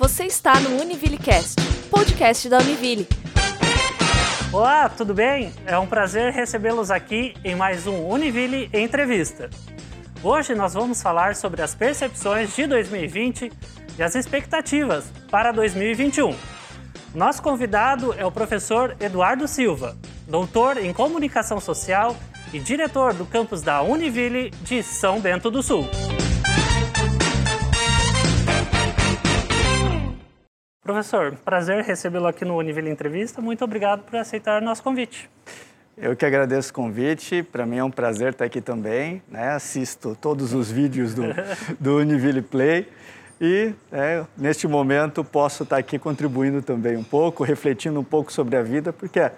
Você está no UniVilleCast, podcast da Univille. Olá, tudo bem? É um prazer recebê-los aqui em mais um Univille Entrevista. Hoje nós vamos falar sobre as percepções de 2020 e as expectativas para 2021. Nosso convidado é o professor Eduardo Silva, doutor em comunicação social e diretor do campus da Univille de São Bento do Sul. Professor, prazer recebê-lo aqui no Univille Entrevista. Muito obrigado por aceitar nosso convite. Eu que agradeço o convite. Para mim é um prazer estar aqui também. Né? Assisto todos os vídeos do, do Univille Play. E é, neste momento posso estar aqui contribuindo também um pouco, refletindo um pouco sobre a vida, porque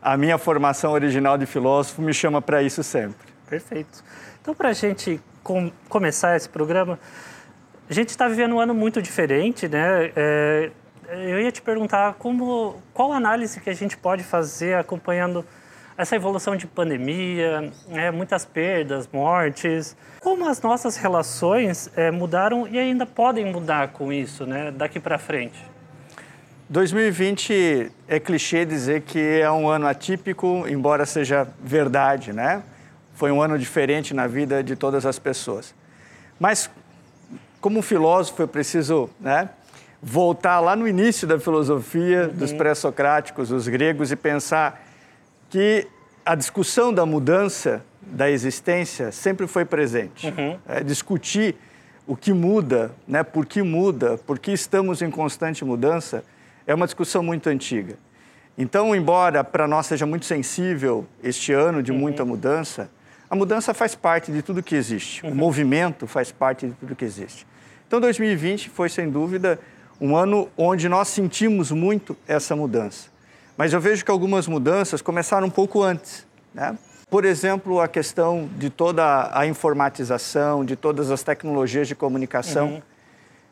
a minha formação original de filósofo me chama para isso sempre. Perfeito. Então, para a gente com, começar esse programa, a gente está vivendo um ano muito diferente, né? É, eu ia te perguntar como, qual análise que a gente pode fazer acompanhando essa evolução de pandemia, né, muitas perdas, mortes, como as nossas relações é, mudaram e ainda podem mudar com isso, né, daqui para frente. 2020 é clichê dizer que é um ano atípico, embora seja verdade, né? Foi um ano diferente na vida de todas as pessoas. Mas como filósofo eu preciso, né, voltar lá no início da filosofia uhum. dos pré-socráticos, os gregos e pensar que a discussão da mudança da existência sempre foi presente. Uhum. É, discutir o que muda, né, por que muda, por que estamos em constante mudança, é uma discussão muito antiga. Então, embora para nós seja muito sensível este ano de uhum. muita mudança, a mudança faz parte de tudo que existe. Uhum. O movimento faz parte de tudo que existe. Então, 2020 foi, sem dúvida, um ano onde nós sentimos muito essa mudança. Mas eu vejo que algumas mudanças começaram um pouco antes. Né? Por exemplo, a questão de toda a informatização, de todas as tecnologias de comunicação, uhum.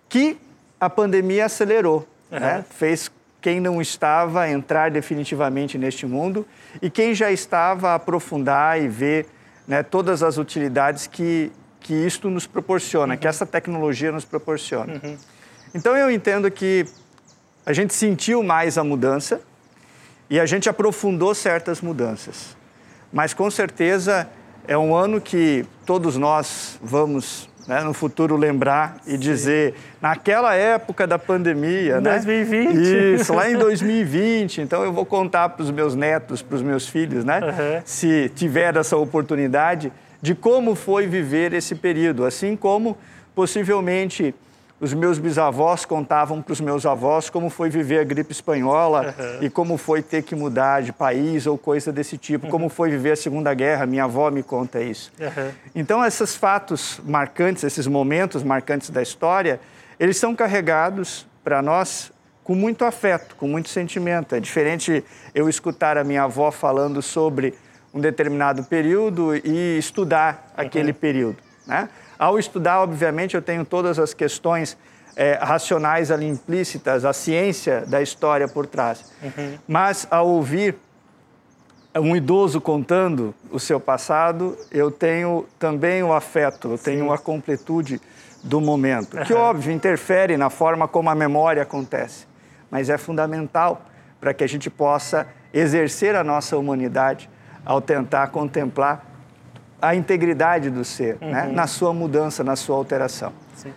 que a pandemia acelerou. Uhum. Né? Fez quem não estava entrar definitivamente neste mundo e quem já estava aprofundar e ver né, todas as utilidades que, que isto nos proporciona, uhum. que essa tecnologia nos proporciona. Então eu entendo que a gente sentiu mais a mudança, e a gente aprofundou certas mudanças. Mas com certeza é um ano que todos nós vamos né, no futuro lembrar e Sim. dizer, naquela época da pandemia, 2020. né? Isso, lá em 2020. Então eu vou contar para os meus netos, para os meus filhos, né? Uhum. Se tiver essa oportunidade, de como foi viver esse período. Assim como possivelmente os meus bisavós contavam para os meus avós como foi viver a gripe espanhola uhum. e como foi ter que mudar de país ou coisa desse tipo, uhum. como foi viver a Segunda Guerra. Minha avó me conta isso. Uhum. Então, esses fatos marcantes, esses momentos marcantes da história, eles são carregados para nós com muito afeto, com muito sentimento. É diferente eu escutar a minha avó falando sobre um determinado período e estudar aquele período, né? Ao estudar, obviamente, eu tenho todas as questões é, racionais ali implícitas, a ciência da história por trás. Uhum. Mas ao ouvir um idoso contando o seu passado, eu tenho também o afeto, eu tenho Sim. a completude do momento, que óbvio interfere na forma como a memória acontece, mas é fundamental para que a gente possa exercer a nossa humanidade ao tentar contemplar a integridade do ser, né? uhum. né? na sua mudança, na sua alteração. Sim.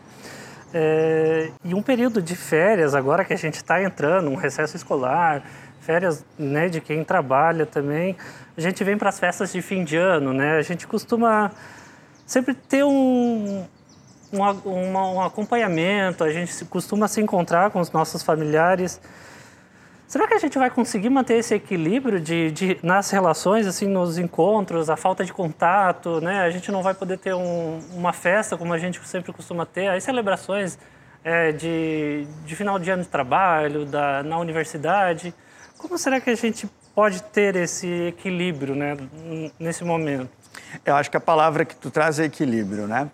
É, e um período de férias, agora que a gente está entrando, um recesso escolar, férias né, de quem trabalha também, a gente vem para as festas de fim de ano, né? A gente costuma sempre ter um, um, um, um acompanhamento, a gente costuma se encontrar com os nossos familiares. Será que a gente vai conseguir manter esse equilíbrio de, de, nas relações, assim, nos encontros, a falta de contato, né? A gente não vai poder ter um, uma festa como a gente sempre costuma ter, as celebrações é, de, de final de ano de trabalho, da, na universidade. Como será que a gente pode ter esse equilíbrio, né, nesse momento? Eu acho que a palavra que tu traz é equilíbrio, né?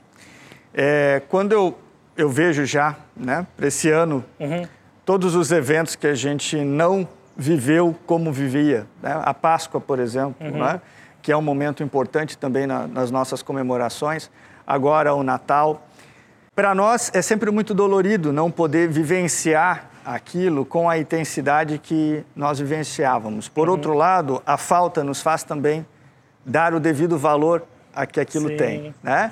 É, quando eu, eu vejo já, né, para esse ano... Uhum todos os eventos que a gente não viveu como vivia. Né? A Páscoa, por exemplo, uhum. né? que é um momento importante também na, nas nossas comemorações. Agora, o Natal. para nós é sempre muito dolorido não poder vivenciar aquilo com a intensidade que nós vivenciávamos. Por uhum. outro lado, a falta nos faz também dar o devido valor a que aquilo Sim. tem, né?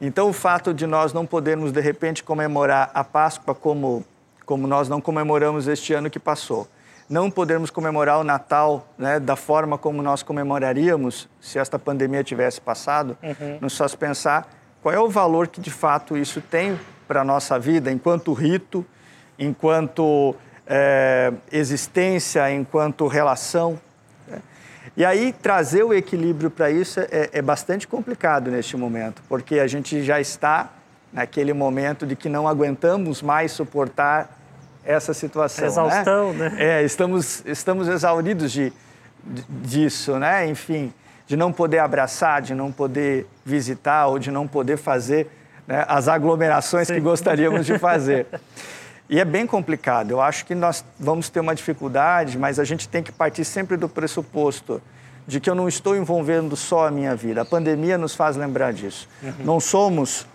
Então, o fato de nós não podermos, de repente, comemorar a Páscoa como, como nós não comemoramos este ano que passou, não podermos comemorar o Natal né, da forma como nós comemoraríamos se esta pandemia tivesse passado, uhum. nos faz pensar qual é o valor que, de fato, isso tem para a nossa vida enquanto rito, enquanto é, existência, enquanto relação. Né? E aí, trazer o equilíbrio para isso é, é, bastante complicado neste momento, porque a gente já está naquele momento de que não aguentamos mais suportar essa situação. Exaustão, né? né? É, estamos, estamos exauridos de, de, disso, né? Enfim, de não poder abraçar, de não poder visitar ou de não poder fazer né, as aglomerações Sim. que gostaríamos de fazer. E é bem complicado. Eu acho que nós vamos ter uma dificuldade, mas a gente tem que partir sempre do pressuposto de que eu não estou envolvendo só a minha vida. A pandemia nos faz lembrar disso. Uhum. Não somos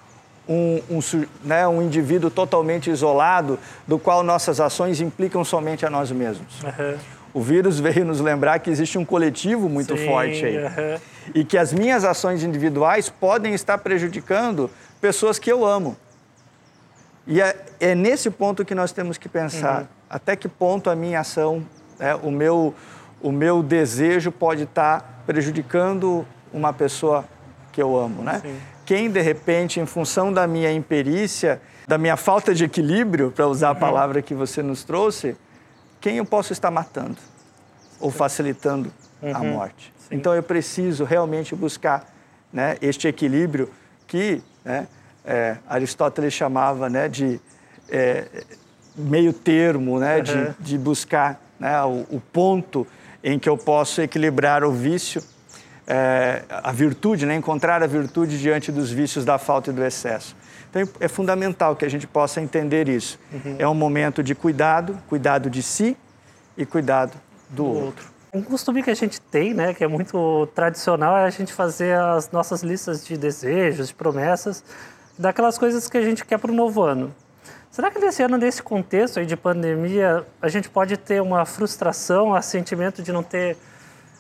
um, um, né, um, indivíduo totalmente isolado, do qual nossas ações implicam somente a nós mesmos. Uhum. O vírus veio nos lembrar que existe um coletivo muito Sim, forte aí. Uhum. E que as minhas ações individuais podem estar prejudicando pessoas que eu amo. E é, é nesse ponto que nós temos que pensar. Uhum. Até que ponto a minha ação, né, o, meu, o meu desejo pode estar prejudicando uma pessoa que eu amo, né? Sim. Quem, de repente, em função da minha imperícia, da minha falta de equilíbrio, para usar a uhum. palavra que você nos trouxe, quem eu posso estar matando ou facilitando uhum. a morte? Sim. Então, eu preciso realmente buscar né, este equilíbrio que né, é, Aristóteles chamava né, de é, meio termo, né, uhum. de, de, buscar né, o, o, ponto em que eu posso equilibrar o vício, é, a virtude, né, encontrar a virtude diante dos vícios da falta e do excesso. Então é fundamental que a gente possa entender isso. Uhum. É um momento de cuidado, cuidado de si e cuidado do, do outro. outro. Um costume que a gente tem, né, que é muito tradicional, é a gente fazer as nossas listas de desejos, de promessas, daquelas coisas que a gente quer para o novo ano. Será que nesse ano, nesse contexto aí de pandemia, a gente pode ter uma frustração, um sentimento de não ter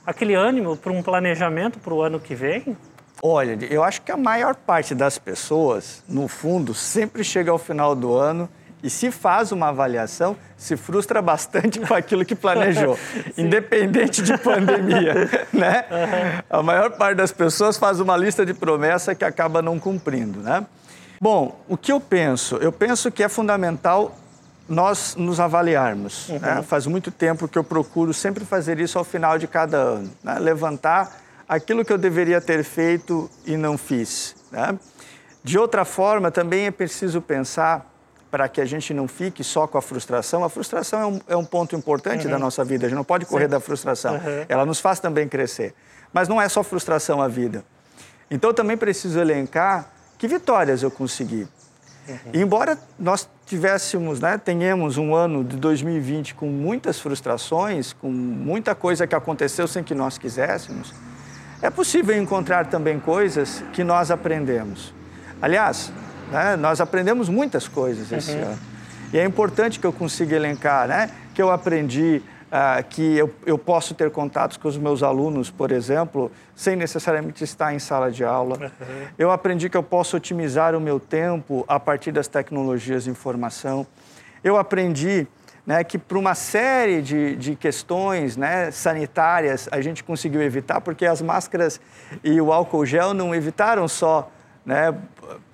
aquele ânimo para um planejamento para o ano que vem? Olha, eu acho que a maior parte das pessoas, no fundo, sempre chega ao final do ano e se faz uma avaliação, se frustra bastante com aquilo que planejou, independente de pandemia, né? Uhum. A maior parte das pessoas faz uma lista de promessas que acaba não cumprindo, né? Bom, o que eu penso? Eu penso que é fundamental nós nos avaliarmos. Uhum. Né? Faz muito tempo que eu procuro sempre fazer isso ao final de cada ano, né? levantar aquilo que eu deveria ter feito e não fiz. Né? De outra forma, também é preciso pensar para que a gente não fique só com a frustração. A frustração é um, é um ponto importante uhum. da nossa vida, a gente não pode correr Sim. da frustração. Uhum. Ela nos faz também crescer. Mas não é só frustração a vida. Então, também preciso elencar que vitórias eu consegui. Uhum. Embora nós tivéssemos, né, tenhamos um ano de 2020 com muitas frustrações, com muita coisa que aconteceu sem que nós quiséssemos, é possível encontrar também coisas que nós aprendemos. Aliás, né, nós aprendemos muitas coisas esse uhum. ano. E é importante que eu consiga elencar, né, que eu aprendi uh, que eu, eu posso ter contatos com os meus alunos, por exemplo, sem necessariamente estar em sala de aula. Uhum. Eu aprendi que eu posso otimizar o meu tempo a partir das tecnologias de informação. Eu aprendi né, que para uma série de, de questões né, sanitárias a gente conseguiu evitar, porque as máscaras e o álcool gel não evitaram só, né,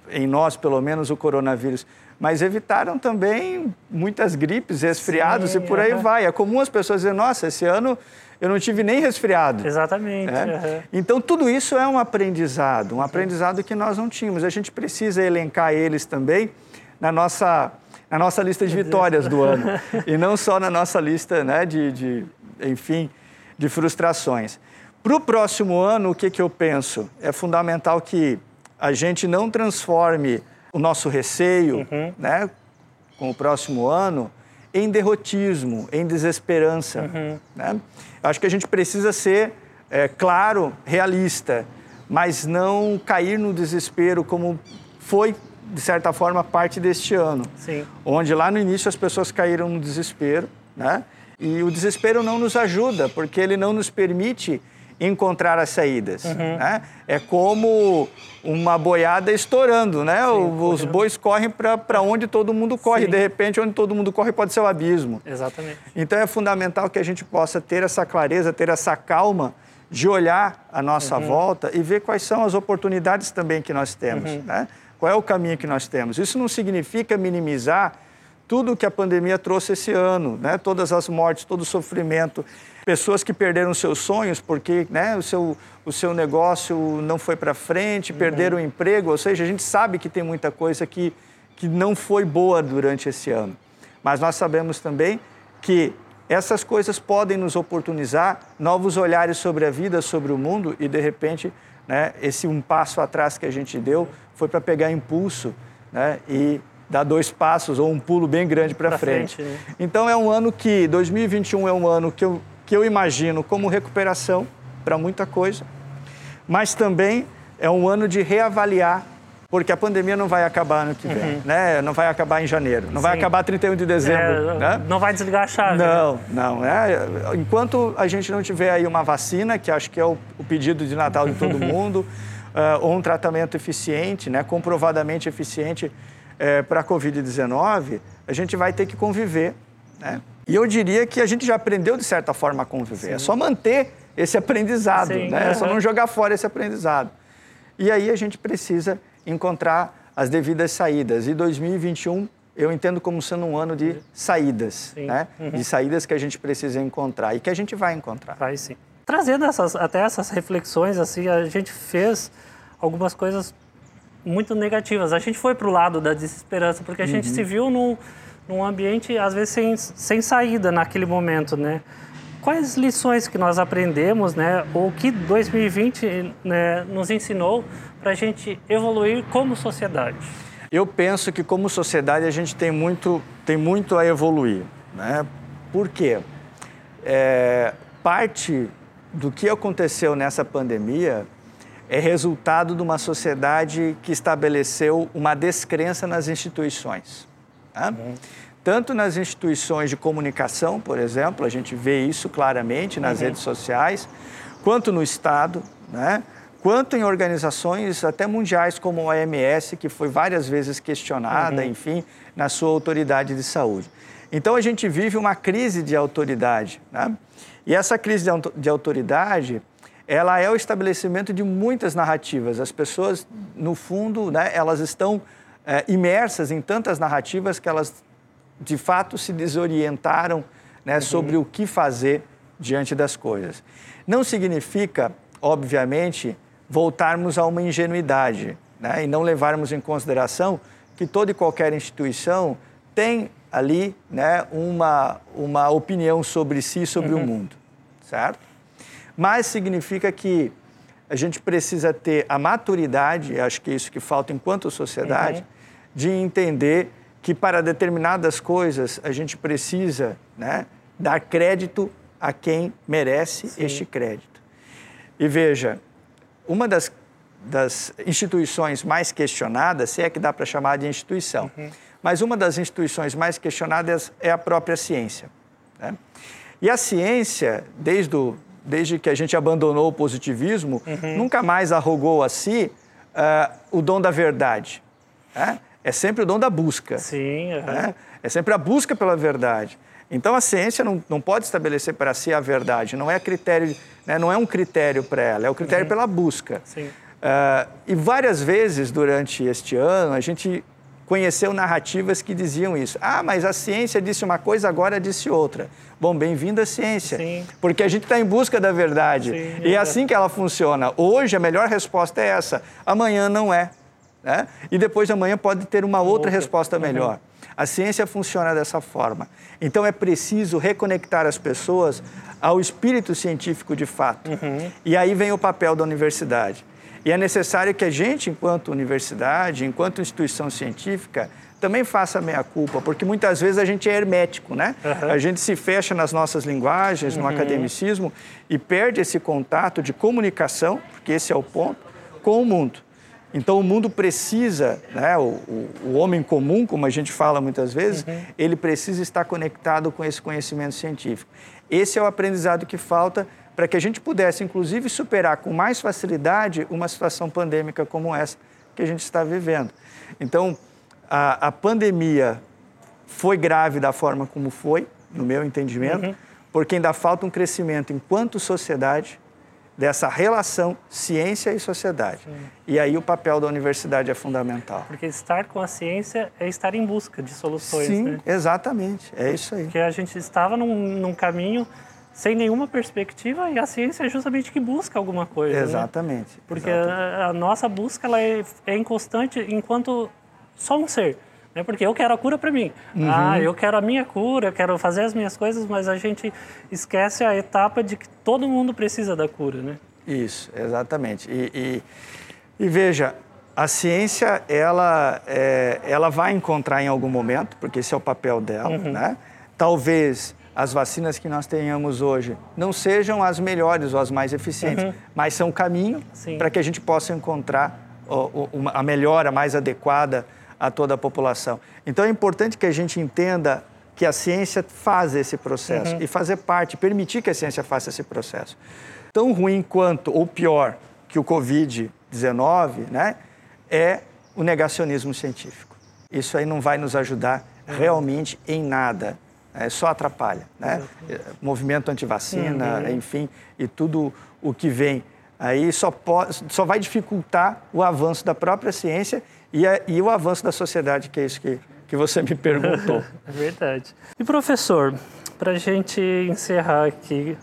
em nós pelo menos, o coronavírus, mas evitaram também muitas gripes, resfriados Sim, e por aí vai. É comum as pessoas dizerem, nossa, esse ano eu não tive nem resfriado. Exatamente. É? Uhum. Então, tudo isso é um aprendizado, um aprendizado que nós não tínhamos. A gente precisa elencar eles também na nossa, na nossa lista de vitórias do ano, e não só na nossa lista né, de, de enfim, de frustrações. Para o próximo ano, o que, que eu penso? É fundamental que a gente não transforme o nosso receio uhum. né, com o próximo ano em derrotismo, em desesperança. Uhum. Né? Acho que a gente precisa ser, é, claro, realista, mas não cair no desespero como foi de certa forma, parte deste ano. Sim. Onde lá no início as pessoas caíram no desespero, né? E o desespero não nos ajuda, porque ele não nos permite encontrar as saídas. Uhum. Né? É como uma boiada estourando, né? Sim, Os bois correm para onde todo mundo corre. Sim. De repente, onde todo mundo corre pode ser o abismo. Exatamente. Então é fundamental que a gente possa ter essa clareza, ter essa calma de olhar a nossa uhum. volta e ver quais são as oportunidades também que nós temos. Uhum. Né? Qual é o caminho que nós temos? Isso não significa minimizar tudo que a pandemia trouxe esse ano, né? todas as mortes, todo o sofrimento, pessoas que perderam seus sonhos porque né, o, seu, o seu negócio não foi para frente, uhum. perderam o emprego, ou seja, a gente sabe que tem muita coisa que, que não foi boa durante esse ano. Mas nós sabemos também que essas coisas podem nos oportunizar novos olhares sobre a vida, sobre o mundo e, de repente, né, esse um passo atrás que a gente deu foi para pegar impulso né, e dar dois passos ou um pulo bem grande para frente. frente né? Então é um ano que 2021 é um ano que eu, que eu imagino como recuperação para muita coisa, mas também é um ano de reavaliar porque a pandemia não vai acabar no que vem, uhum. né? Não vai acabar em janeiro, não Sim. vai acabar 31 de dezembro, é, né? Não vai desligar a chave. Não, né? não. É, enquanto a gente não tiver aí uma vacina, que acho que é o, o pedido de Natal de todo mundo, uh, ou um tratamento eficiente, né? Comprovadamente eficiente é, para a Covid-19, a gente vai ter que conviver. Né? E eu diria que a gente já aprendeu, de certa forma, a conviver. Sim. É só manter esse aprendizado, Sim, né? é só não jogar fora esse aprendizado. E aí a gente precisa encontrar as devidas saídas. E 2021 eu entendo como sendo um ano de saídas, sim. né? Uhum. De saídas que a gente precisa encontrar e que a gente vai encontrar. Vai sim. Trazendo essas, até essas reflexões, assim, a gente fez algumas coisas muito negativas. A gente foi para o lado da desesperança, porque a uhum. gente se viu num, num ambiente, às vezes, sem, sem saída naquele momento, né? Quais lições que nós aprendemos, né? Ou que 2020 né, nos ensinou para a gente evoluir como sociedade? Eu penso que como sociedade a gente tem muito, tem muito a evoluir, né? Por quê? É, parte do que aconteceu nessa pandemia é resultado de uma sociedade que estabeleceu uma descrença nas instituições. Tá? Uhum. Tanto nas instituições de comunicação, por exemplo, a gente vê isso claramente nas uhum. redes sociais, quanto no Estado, né? quanto em organizações até mundiais como a OMS, que foi várias vezes questionada, uhum. enfim, na sua autoridade de saúde. Então a gente vive uma crise de autoridade. Né? E essa crise de autoridade ela é o estabelecimento de muitas narrativas. As pessoas, no fundo, né, elas estão é, imersas em tantas narrativas que elas, de fato, se desorientaram né, uhum. sobre o que fazer diante das coisas. Não significa, obviamente, voltarmos a uma ingenuidade né, e não levarmos em consideração que toda e qualquer instituição tem ali né, uma, uma opinião sobre si, sobre uhum. o mundo, certo? mas significa que a gente precisa ter a maturidade, acho que é isso que falta enquanto sociedade, uhum. de entender que para determinadas coisas a gente precisa né, dar crédito a quem merece Sim. este crédito. E veja, uma das, das, instituições mais questionadas, se é que dá para chamar de instituição, uhum. mas uma das instituições mais questionadas é a própria ciência. Né? E a ciência, desde o desde que a gente abandonou o positivismo, uhum. nunca mais arrogou a si uh, o dom da verdade. Né? É sempre o dom da busca. Sim. Uhum. Né? É sempre a busca pela verdade. Então a ciência não, não pode estabelecer para si a verdade, não é critério, né? não é um critério para ela, é o critério uhum. pela busca. Sim. Uh, e várias vezes durante este ano a gente conheceu narrativas que diziam isso. Ah, mas a ciência disse uma coisa, agora disse outra. Bom, bem-vindo à ciência. Sim. Porque a gente está em busca da verdade. Sim, e é assim que ela funciona. Hoje a melhor resposta é essa, amanhã não é. Né? E depois de amanhã pode ter uma outra, outra. resposta uhum. melhor. Uhum. A ciência funciona dessa forma. Então é preciso reconectar as pessoas ao espírito científico de fato. Uhum. E aí vem o papel da universidade. E é necessário que a gente, enquanto universidade, enquanto instituição científica, também faça meia-culpa, porque muitas vezes a gente é hermético, né? Uhum. A gente se fecha nas nossas linguagens, no uhum. academicismo e perde esse contato de comunicação, porque esse é o ponto, com o mundo. Então o mundo precisa, né, o, o, o, homem comum, como a gente fala muitas vezes, uhum. ele precisa estar conectado com esse conhecimento científico. Esse é o aprendizado que falta para que a gente pudesse, inclusive, superar com mais facilidade uma situação pandêmica como essa que a gente está vivendo. Então, a, a pandemia foi grave da forma como foi, no meu entendimento, uhum. porque ainda falta um crescimento enquanto sociedade dessa relação ciência e sociedade. Sim. E aí o papel da universidade é fundamental. Porque estar com a ciência é estar em busca de soluções. Sim, né? exatamente. É isso aí. Porque a gente estava num, num, caminho sem nenhuma perspectiva e a ciência é justamente que busca alguma coisa. Né? Exatamente. Né? Porque exatamente. A, a, nossa busca ela é, é inconstante enquanto só um ser. Né? Porque eu quero a cura para mim. Uhum. Ah, eu quero a minha cura, eu quero fazer as minhas coisas, mas a gente esquece a etapa de que todo mundo precisa da cura, né? Isso, exatamente. E, e, e veja, a ciência, ela, é, ela vai encontrar em algum momento, porque esse é o papel dela, uhum. né? Talvez as vacinas que nós tenhamos hoje não sejam as melhores ou as mais eficientes, uhum. mas são o caminho para que a gente possa encontrar a melhora mais adequada a toda a população. Então é importante que a gente entenda que a ciência faz esse processo uhum. e fazer parte, permitir que a ciência faça esse processo. Tão ruim quanto, ou pior, que o Covid-19, né, é o negacionismo científico. Isso aí não vai nos ajudar realmente em nada. É, só atrapalha. Né? Movimento antivacina, uhum. enfim, e tudo o que vem aí só, pode, só vai dificultar o avanço da própria ciência e, a, e o avanço da sociedade, que é isso que, que você me perguntou. é verdade. E professor, para a gente encerrar aqui,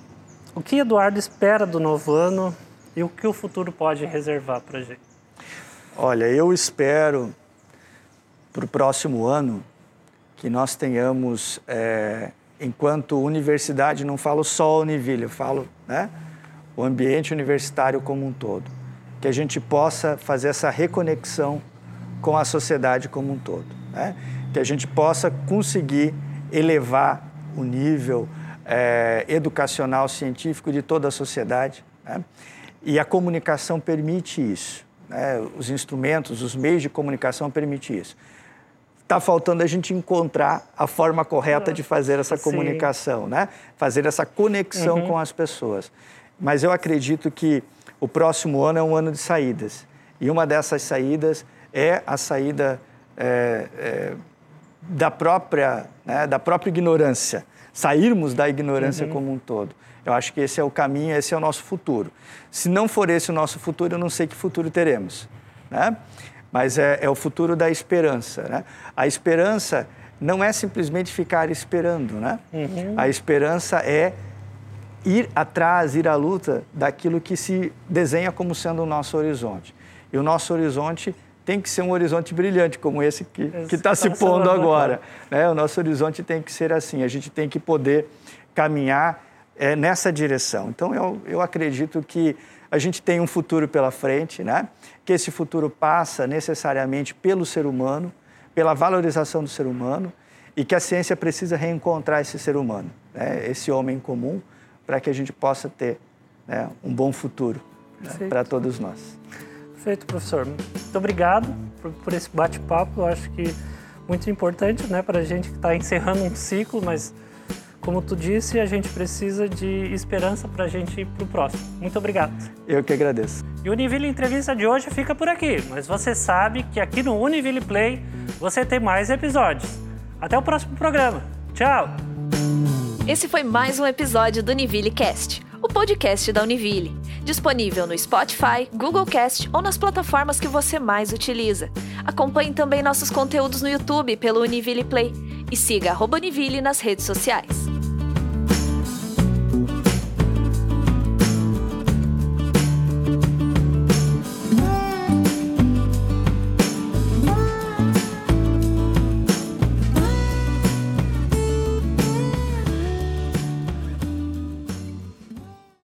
o que Eduardo espera do novo ano e o que o futuro pode reservar para a gente? Olha, eu espero para o próximo ano que nós tenhamos, é, enquanto universidade, não falo só Univille, eu falo né, o ambiente universitário como um todo, que a gente possa fazer essa reconexão com a sociedade como um todo, né? que a gente possa conseguir elevar o nível é, educacional, científico de toda a sociedade. Né? E a comunicação permite isso. Né? Os instrumentos, os meios de comunicação permitem isso. Está faltando a gente encontrar a forma correta de fazer essa comunicação, né? fazer essa conexão uhum. com as pessoas. Mas eu acredito que o próximo ano é um ano de saídas. E uma dessas saídas é a saída é, é, da, própria, né, da própria ignorância, sairmos da ignorância uhum. como um todo. Eu acho que esse é o caminho, esse é o nosso futuro. Se não for esse o nosso futuro, eu não sei que futuro teremos. Né? Mas é, é o futuro da esperança. Né? A esperança não é simplesmente ficar esperando. Né? Uhum. A esperança é ir atrás, ir à luta daquilo que se desenha como sendo o nosso horizonte. E o nosso horizonte tem que ser um horizonte brilhante, como esse que está se pondo agora. Né? O nosso horizonte tem que ser assim, a gente tem que poder caminhar é, nessa direção. Então, eu, eu acredito que a gente tem um futuro pela frente, né? que esse futuro passa necessariamente pelo ser humano, pela valorização do ser humano, e que a ciência precisa reencontrar esse ser humano, né? esse homem comum, para que a gente possa ter né, um bom futuro né, para todos nós. Perfeito, professor. Muito obrigado por, por esse bate-papo. Eu acho que muito importante né, para a gente que está encerrando um ciclo, mas como tu disse, a gente precisa de esperança para a gente ir para o próximo. Muito obrigado. Eu que agradeço. E o Univille Entrevista de hoje fica por aqui, mas você sabe que aqui no Univille Play você tem mais episódios. Até o próximo programa. Tchau! Esse foi mais um episódio do Univille Cast o podcast da Univille, disponível no Spotify, Google Cast ou nas plataformas que você mais utiliza. Acompanhe também nossos conteúdos no YouTube pelo Univille Play e siga a Univille nas redes sociais.